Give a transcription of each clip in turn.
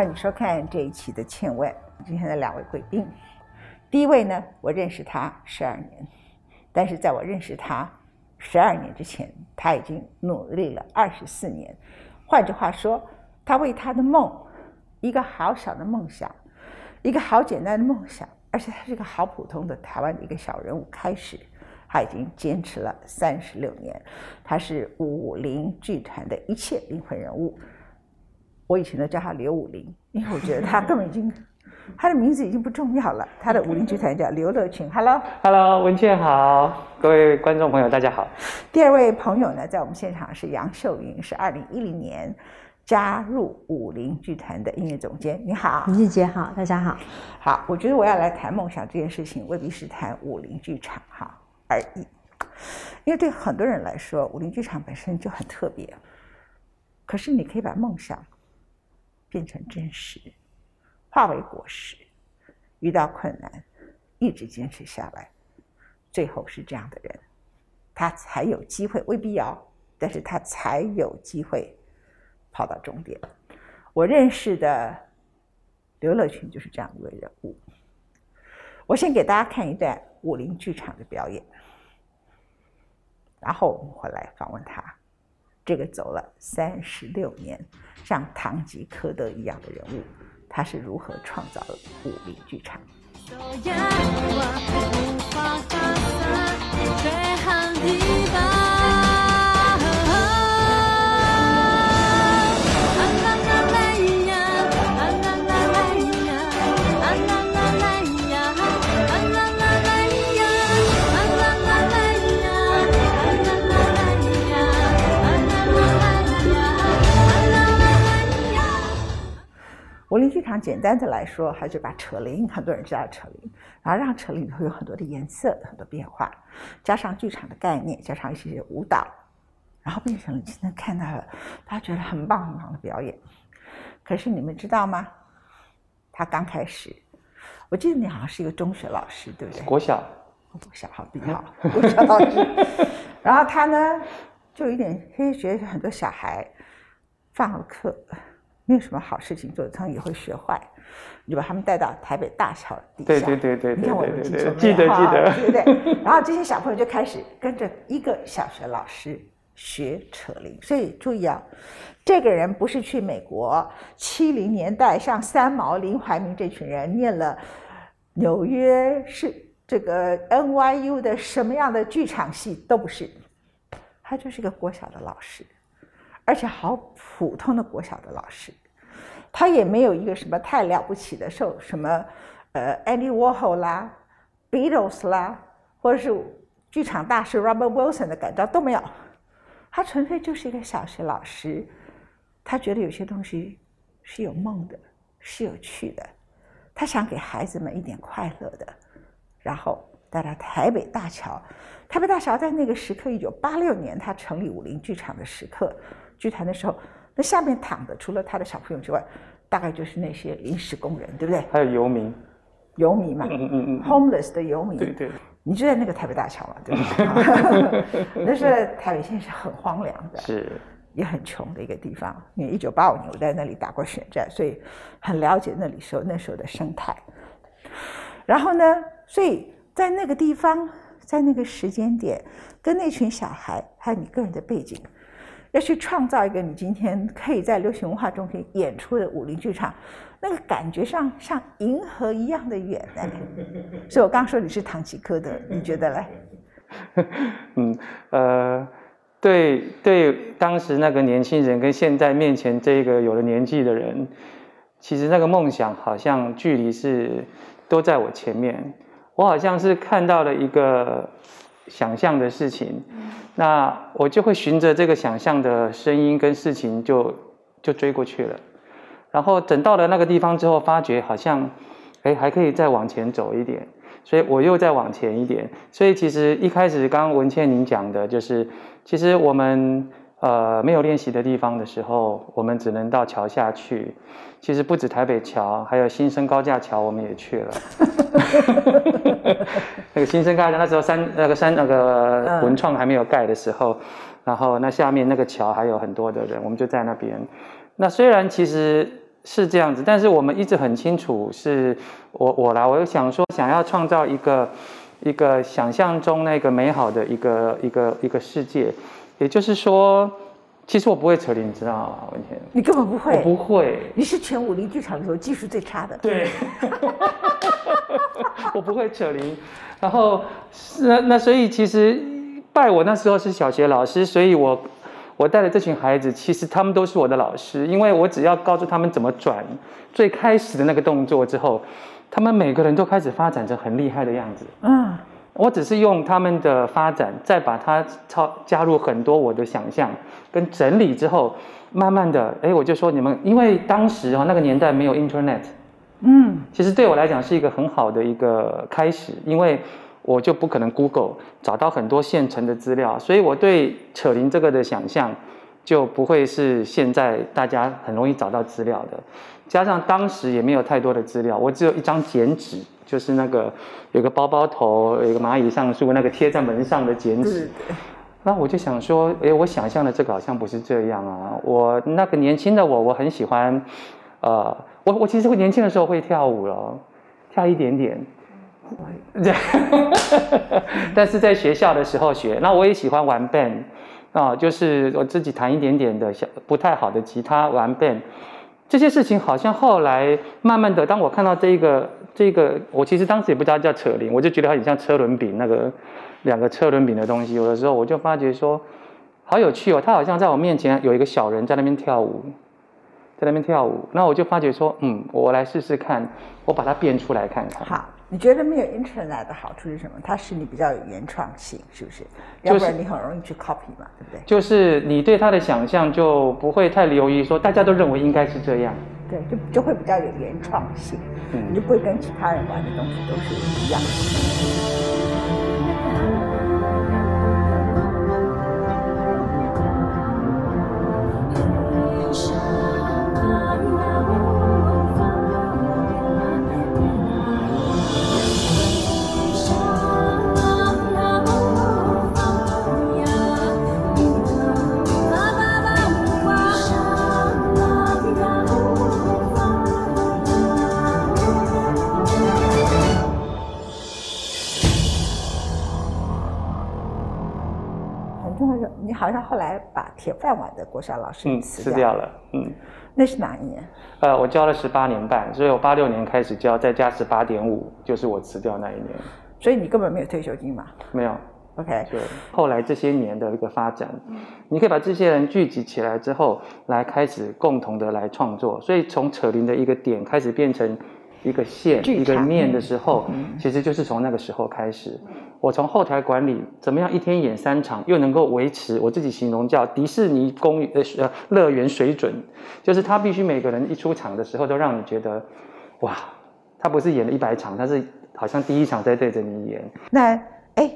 欢迎收看这一期的《倩问》。今天的两位贵宾，第一位呢，我认识他十二年，但是在我认识他十二年之前，他已经努力了二十四年。换句话说，他为他的梦，一个好小的梦想，一个好简单的梦想，而且他是一个好普通的台湾的一个小人物开始，他已经坚持了三十六年。他是武林剧团的一切灵魂人物。我以前都叫他刘武林，因为我觉得他根本已经，他的名字已经不重要了。他的武林剧团叫刘乐群。Hello，Hello，文倩好，各位观众朋友大家好。第二位朋友呢，在我们现场是杨秀云，是二零一零年加入武林剧团的音乐总监。你好，文倩姐好，大家好。好，我觉得我要来谈梦想这件事情，未必是谈武林剧场哈而已，因为对很多人来说，武林剧场本身就很特别。可是你可以把梦想。变成真实，化为果实。遇到困难，一直坚持下来，最后是这样的人，他才有机会。未必要，但是他才有机会跑到终点。我认识的刘乐群就是这样一位人物。我先给大家看一段武林剧场的表演，然后我们回来访问他。这个走了三十六年，像堂吉诃德一样的人物，他是如何创造了武林剧场？简单的来说，还是把扯铃，很多人知道扯铃，然后让扯铃里头有很多的颜色、很多变化，加上剧场的概念，加上一些舞蹈，然后变成了今天看到了大家觉得很棒很棒的表演。可是你们知道吗？他刚开始，我记得你好像是一个中学老师，对不对？国小，国小好比较好，国小老师。然后他呢，就有点，因为觉得很多小孩放了课。没有什么好事情做，他们也会学坏。你把他们带到台北大桥底下，对对对对，你看我记得记得记得，对不对？然后这些小朋友就开始跟着一个小学老师学扯铃。所以注意啊，这个人不是去美国七零年代像三毛、林怀民这群人念了纽约是这个 NYU 的什么样的剧场系都不是，他就是一个国小的老师。而且好普通的国小的老师，他也没有一个什么太了不起的受什么，呃，Andy Warhol 啦，Beatles 啦，或者是剧场大师 Robert Wilson 的感召都没有，他纯粹就是一个小学老师，他觉得有些东西是有梦的，是有趣的，他想给孩子们一点快乐的，然后带到台北大桥，台北大桥在那个时刻，一九八六年他成立武林剧场的时刻。剧团的时候，那下面躺的除了他的小朋友之外，大概就是那些临时工人，对不对？还有游民，游民嘛，嗯嗯嗯，homeless 的游民。对对。你就在那个台北大桥嘛，对不对？那是台北现在是很荒凉的，是也很穷的一个地方。因为一九八五年我在那里打过选战，所以很了解那里时候那时候的生态。然后呢，所以在那个地方，在那个时间点，跟那群小孩，还有你个人的背景。要去创造一个你今天可以在流行文化中心演出的武林剧场，那个感觉上像银河一样的远呢。所以我刚说你是唐吉诃德，你觉得嘞？嗯，呃，对对，当时那个年轻人跟现在面前这个有了年纪的人，其实那个梦想好像距离是都在我前面，我好像是看到了一个。想象的事情，那我就会循着这个想象的声音跟事情就就追过去了，然后等到了那个地方之后，发觉好像，哎，还可以再往前走一点，所以我又再往前一点。所以其实一开始刚刚文倩您讲的就是，其实我们。呃，没有练习的地方的时候，我们只能到桥下去。其实不止台北桥，还有新生高架桥，我们也去了。那个新生高架那时候三那个三那个文创还没有盖的时候，然后那下面那个桥还有很多的人，我们就在那边。那虽然其实是这样子，但是我们一直很清楚，是我我来，我又想说，想要创造一个一个想象中那个美好的一个一个一个世界，也就是说，其实我不会扯铃，你知道吗？文天，你根本不会，我不会，你是全武林剧场里头技术最差的。对，我不会扯铃，然后那那所以其实拜我那时候是小学老师，所以我。我带的这群孩子，其实他们都是我的老师，因为我只要告诉他们怎么转最开始的那个动作之后，他们每个人都开始发展成很厉害的样子。嗯，我只是用他们的发展，再把它超加入很多我的想象跟整理之后，慢慢的，哎，我就说你们，因为当时啊那个年代没有 Internet，嗯，其实对我来讲是一个很好的一个开始，因为。我就不可能 Google 找到很多现成的资料，所以我对扯铃这个的想象就不会是现在大家很容易找到资料的。加上当时也没有太多的资料，我只有一张剪纸，就是那个有个包包头，有一个蚂蚁上树那个贴在门上的剪纸。那我就想说，哎，我想象的这个好像不是这样啊。我那个年轻的我，我很喜欢，呃，我我其实会年轻的时候会跳舞了，跳一点点。这样，但是在学校的时候学，那我也喜欢玩 band 啊，就是我自己弹一点点的小不太好的吉他玩 band，这些事情好像后来慢慢的，当我看到这一个这个，我其实当时也不知道叫扯铃，我就觉得它很像车轮饼那个两个车轮饼的东西，有的时候我就发觉说，好有趣哦，它好像在我面前有一个小人在那边跳舞。在那边跳舞，那我就发觉说，嗯，我来试试看，我把它变出来看看。好，你觉得没有 Internet 的好处是什么？它使你比较有原创性，是不是？要不然你很容易去 copy 嘛，对不对？就是你对它的想象就不会太留意说大家都认为应该是这样。对，就就会比较有原创性，嗯，你就不会跟其他人玩的东西都是一样好铁饭碗的国小老师辞掉了，嗯，那是哪一年？呃，我教了十八年半，所以我八六年开始教，再加十八点五，就是我辞掉那一年。所以你根本没有退休金嘛？没有。OK。对后来这些年的一个发展，你可以把这些人聚集起来之后，来开始共同的来创作。所以从扯铃的一个点开始变成。一个线一个面的时候，其实就是从那个时候开始。我从后台管理怎么样一天演三场，又能够维持我自己形容叫迪士尼公呃呃乐园水准，就是他必须每个人一出场的时候都让你觉得，哇，他不是演了一百场，他是好像第一场在对着你演。那哎，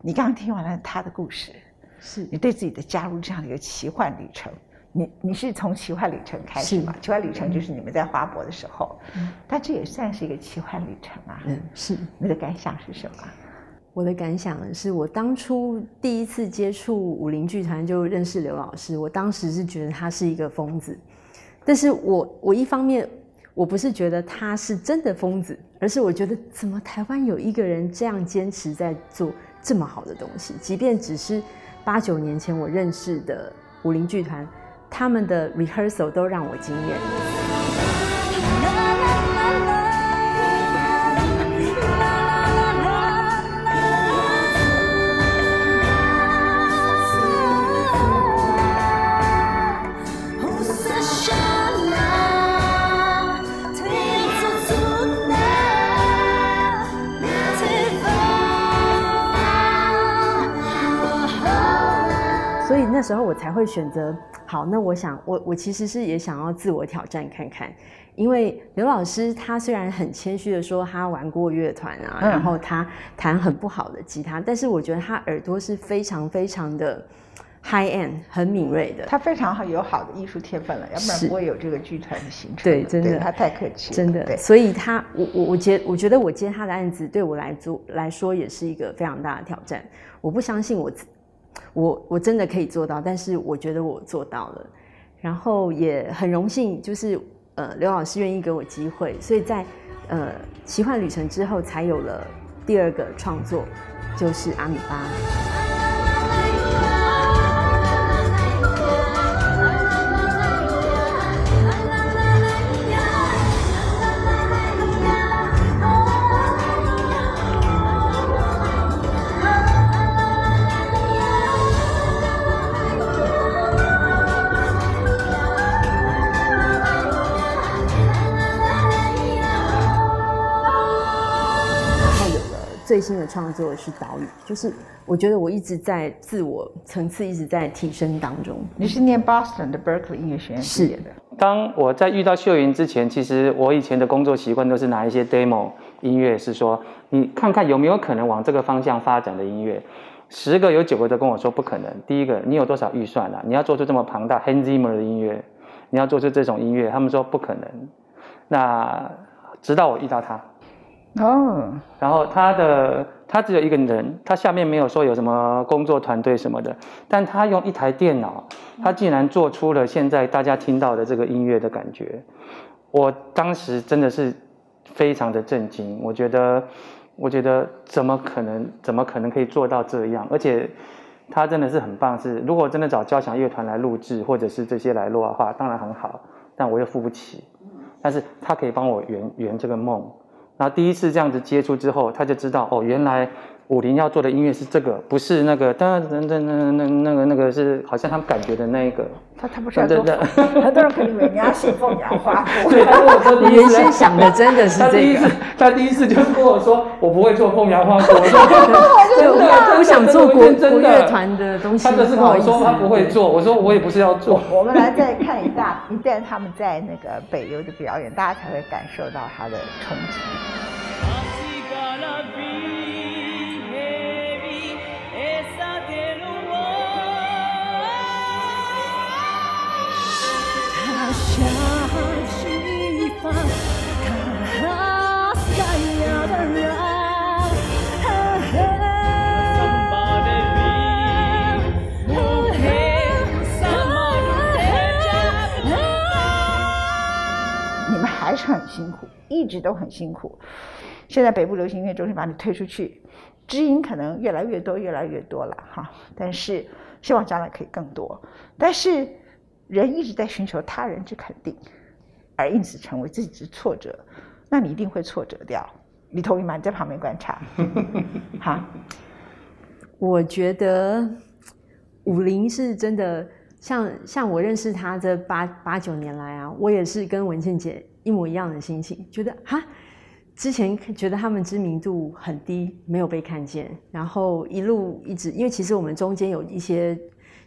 你刚刚听完了他的故事，是你对自己的加入这样的一个奇幻旅程。你你是从奇幻旅程开始嘛？奇幻旅程就是你们在花博的时候，嗯但这也算是一个奇幻旅程啊。嗯，是。你的感想是什么？我的感想是我当初第一次接触武林剧团就认识刘老师，我当时是觉得他是一个疯子，但是我我一方面我不是觉得他是真的疯子，而是我觉得怎么台湾有一个人这样坚持在做这么好的东西，即便只是八九年前我认识的武林剧团。他们的 rehearsal 都让我惊艳。所以那时候我才会选择好。那我想，我我其实是也想要自我挑战看看，因为刘老师他虽然很谦虚的说他玩过乐团啊，然后他弹很不好的吉他，但是我觉得他耳朵是非常非常的 high end，很敏锐的。他非常好，有好的艺术天分了，要不然不会有这个剧团的形成。对，真的，他太客气，真的。所以他，我我我接，我觉得我接他的案子对我来做来说也是一个非常大的挑战。我不相信我。我我真的可以做到，但是我觉得我做到了，然后也很荣幸，就是呃刘老师愿意给我机会，所以在呃奇幻旅程之后，才有了第二个创作，就是阿米巴。最新的创作是岛屿，就是我觉得我一直在自我层次一直在提升当中。你是念 Boston 的 Berkeley 音乐学院毕业的，当我在遇到秀云之前，其实我以前的工作习惯都是拿一些 demo 音乐，是说你看看有没有可能往这个方向发展的音乐。十个有九个都跟我说不可能。第一个，你有多少预算啊？你要做出这么庞大 Hans Zimmer 的音乐，你要做出这种音乐，他们说不可能。那直到我遇到他，哦，然后他的他只有一个人，他下面没有说有什么工作团队什么的，但他用一台电脑，他竟然做出了现在大家听到的这个音乐的感觉。我当时真的是非常的震惊，我觉得，我觉得怎么可能，怎么可能可以做到这样？而且他真的是很棒，是如果真的找交响乐团来录制，或者是这些来录的话，当然很好，但我又付不起。但是他可以帮我圆圆这个梦。然后第一次这样子接触之后，他就知道哦，原来武林要做的音乐是这个，不是那个噔噔噔噔那那个那个是好像他们感觉的那一个。他他不是要做对对凤，很多人可能以为你要信凤阳花鼓。对，他跟我说第一次你原先想的真的是他第一次这个，他第一次就是跟我说，我不会做凤阳花鼓。我说对，我真的我想做国国乐团的东西，他就是我说他不会做，我说我也不是要做。我们来再看一大一旦他们在那个北流的表演，大家才会感受到他的冲击。你们还是很辛苦，一直都很辛苦。现在北部流行音乐中心把你推出去，知音可能越来越多，越来越多了哈。但是希望将来可以更多。但是人一直在寻求他人之肯定，而因此成为自己之挫折，那你一定会挫折掉。你同意吗？你在旁边观察，哈。我觉得武林是真的，像像我认识他这八八九年来啊，我也是跟文倩姐一模一样的心情，觉得哈，之前觉得他们知名度很低，没有被看见，然后一路一直，因为其实我们中间有一些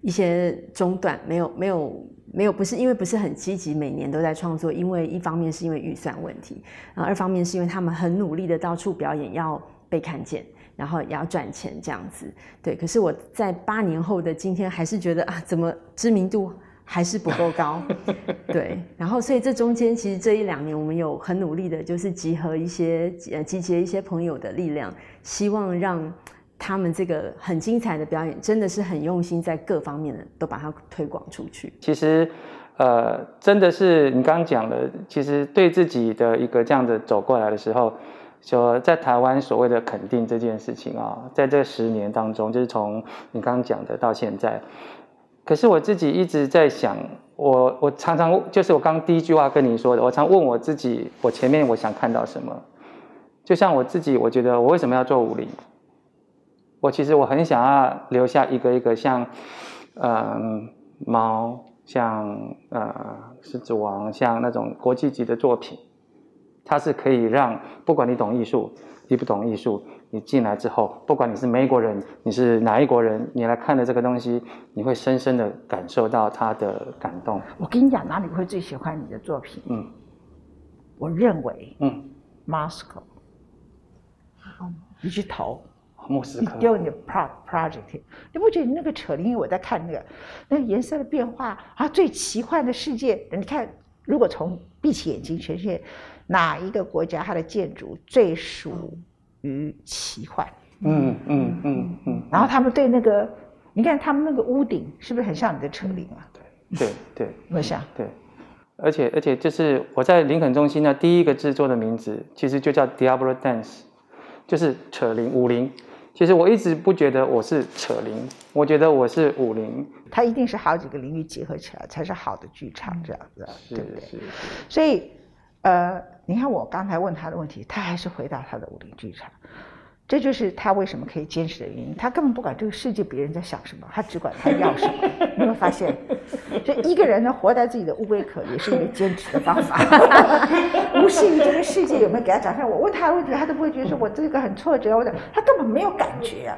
一些中断，没有没有没有，不是因为不是很积极，每年都在创作，因为一方面是因为预算问题，然后二方面是因为他们很努力的到处表演，要被看见。然后也要赚钱这样子，对。可是我在八年后的今天，还是觉得啊，怎么知名度还是不够高？对。然后，所以这中间其实这一两年，我们有很努力的，就是集合一些呃集结一些朋友的力量，希望让他们这个很精彩的表演，真的是很用心，在各方面的都把它推广出去。其实，呃，真的是你刚刚讲的，其实对自己的一个这样子走过来的时候，说在台湾所谓的肯定这件事情啊，在这十年当中，就是从你刚刚讲的到现在，可是我自己一直在想，我我常常就是我刚第一句话跟你说的，我常问我自己，我前面我想看到什么？就像我自己，我觉得我为什么要做武林？我其实我很想要留下一个一个像，嗯、猫，像呃狮子王，像那种国际级的作品，它是可以让不管你懂艺术，你不懂艺术，你进来之后，不管你是美国人，你是哪一国人，你来看的这个东西，你会深深的感受到它的感动。我跟你讲，哪里会最喜欢你的作品？嗯我认为嗯，Moscow，你去投，莫斯科，你丢你的 pro project，你不觉得你那个扯铃？我在看那个那个颜色的变化啊，最奇幻的世界。你看，如果从闭起眼睛，全世界哪一个国家它的建筑最属于奇幻？嗯嗯嗯嗯，然后他们对那个，你看他们那个屋顶是不是很像你的扯铃啊？对对。有没有像？对，而且而且就是我在林肯中心呢第一个制作的名字，其实就叫 Diablo Dance，就是扯铃舞铃。其实我一直不觉得我是扯铃，我觉得我是舞铃。它一定是好几个领域结合起来才是好的剧场，这样子，对不对？所以，呃，你看我刚才问他的问题，他还是回答他的武林剧场，这就是他为什么可以坚持的原因。他根本不管这个世界别人在想什么，他只管他要什么。你有没有发现？就一个人呢，活在自己的乌龟壳，也是一个坚持的方法。无视于这个世界有没有给他掌声。我问他的问题，他都不会觉得说我这个很挫折，我的他根本没有感觉啊。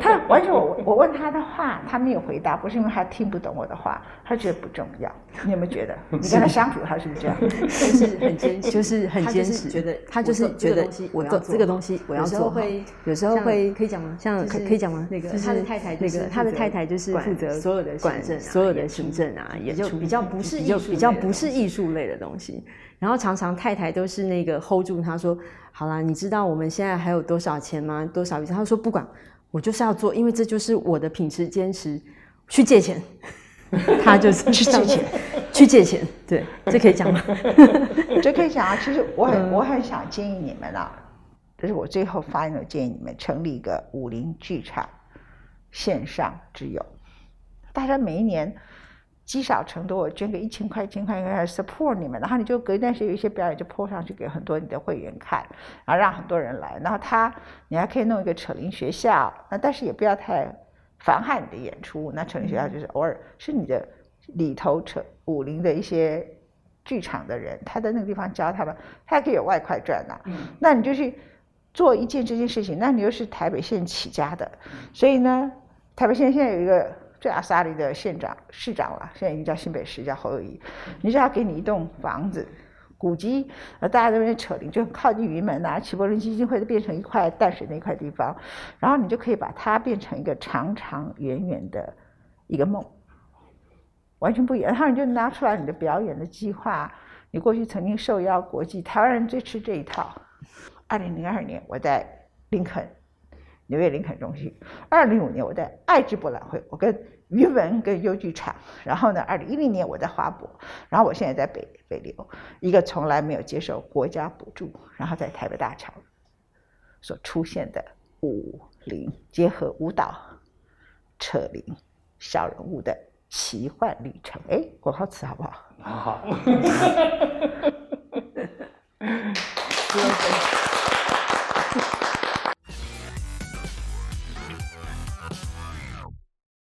他完全我我问他的话，他没有回答，不是因为他听不懂我的话，他觉得不重要。你有没有觉得？你跟他相处，他是不是这样？就是很坚持，就是很坚持，觉得他就是觉得这个东西我要做这个东西我要有时候会有时候会可以讲吗像可可以讲吗？那个他的太太就那是个他的太太就是负责所有的管行政啊所有的行政啊，也就比较不是比较艺术比较不是艺术类的东西。然后常常太太都是那个 hold 住他说：“好啦，你知道我们现在还有多少钱吗？多少预算？”他说：“不管，我就是要做，因为这就是我的品质坚持。去借钱，他就是去借钱，去借钱。对，这可以讲吗？这可以讲啊，其实我很、我很想建议你们啊，这是我最后 final 建议你们成立一个武林剧场线上之友，大家每一年积少成多，我捐个一千块、一千块，开始 support 你们，然后你就隔一段时间有一些表演就 po 上去给很多你的会员看，然后让很多人来，然后他你还可以弄一个扯铃学校，那但是也不要太妨害你的演出，那扯铃学校就是偶尔是你的里头扯武林的一些剧场的人，他在那个地方教他们，他还可以有外快赚呐、那你就去做一件这件事情，那你又是台北县起家的，所以呢，台北县现在有一个最阿萨利的县长市长了，现在已经叫新北市，叫侯友谊，你只要给你一栋房子。古迹，呃，大家都在扯铃，就靠近云门呐、齐柏林基金会都变成一块淡水那块地方，然后你就可以把它变成一个长长远远的一个梦，完全不一样。然后你就拿出来你的表演的计划，你过去曾经受邀国际，台湾人最吃这一套。二零零二年我在林肯纽约林肯中心，二零零五年我在爱知博览会，我跟余文跟优剧场，然后呢，二零一零年我在华博，然后我现在在北北流，一个从来没有接受国家补助，然后在台北大桥所出现的舞林结合舞蹈、扯铃、小人物的奇幻旅程。哎，广告词好不好？好好。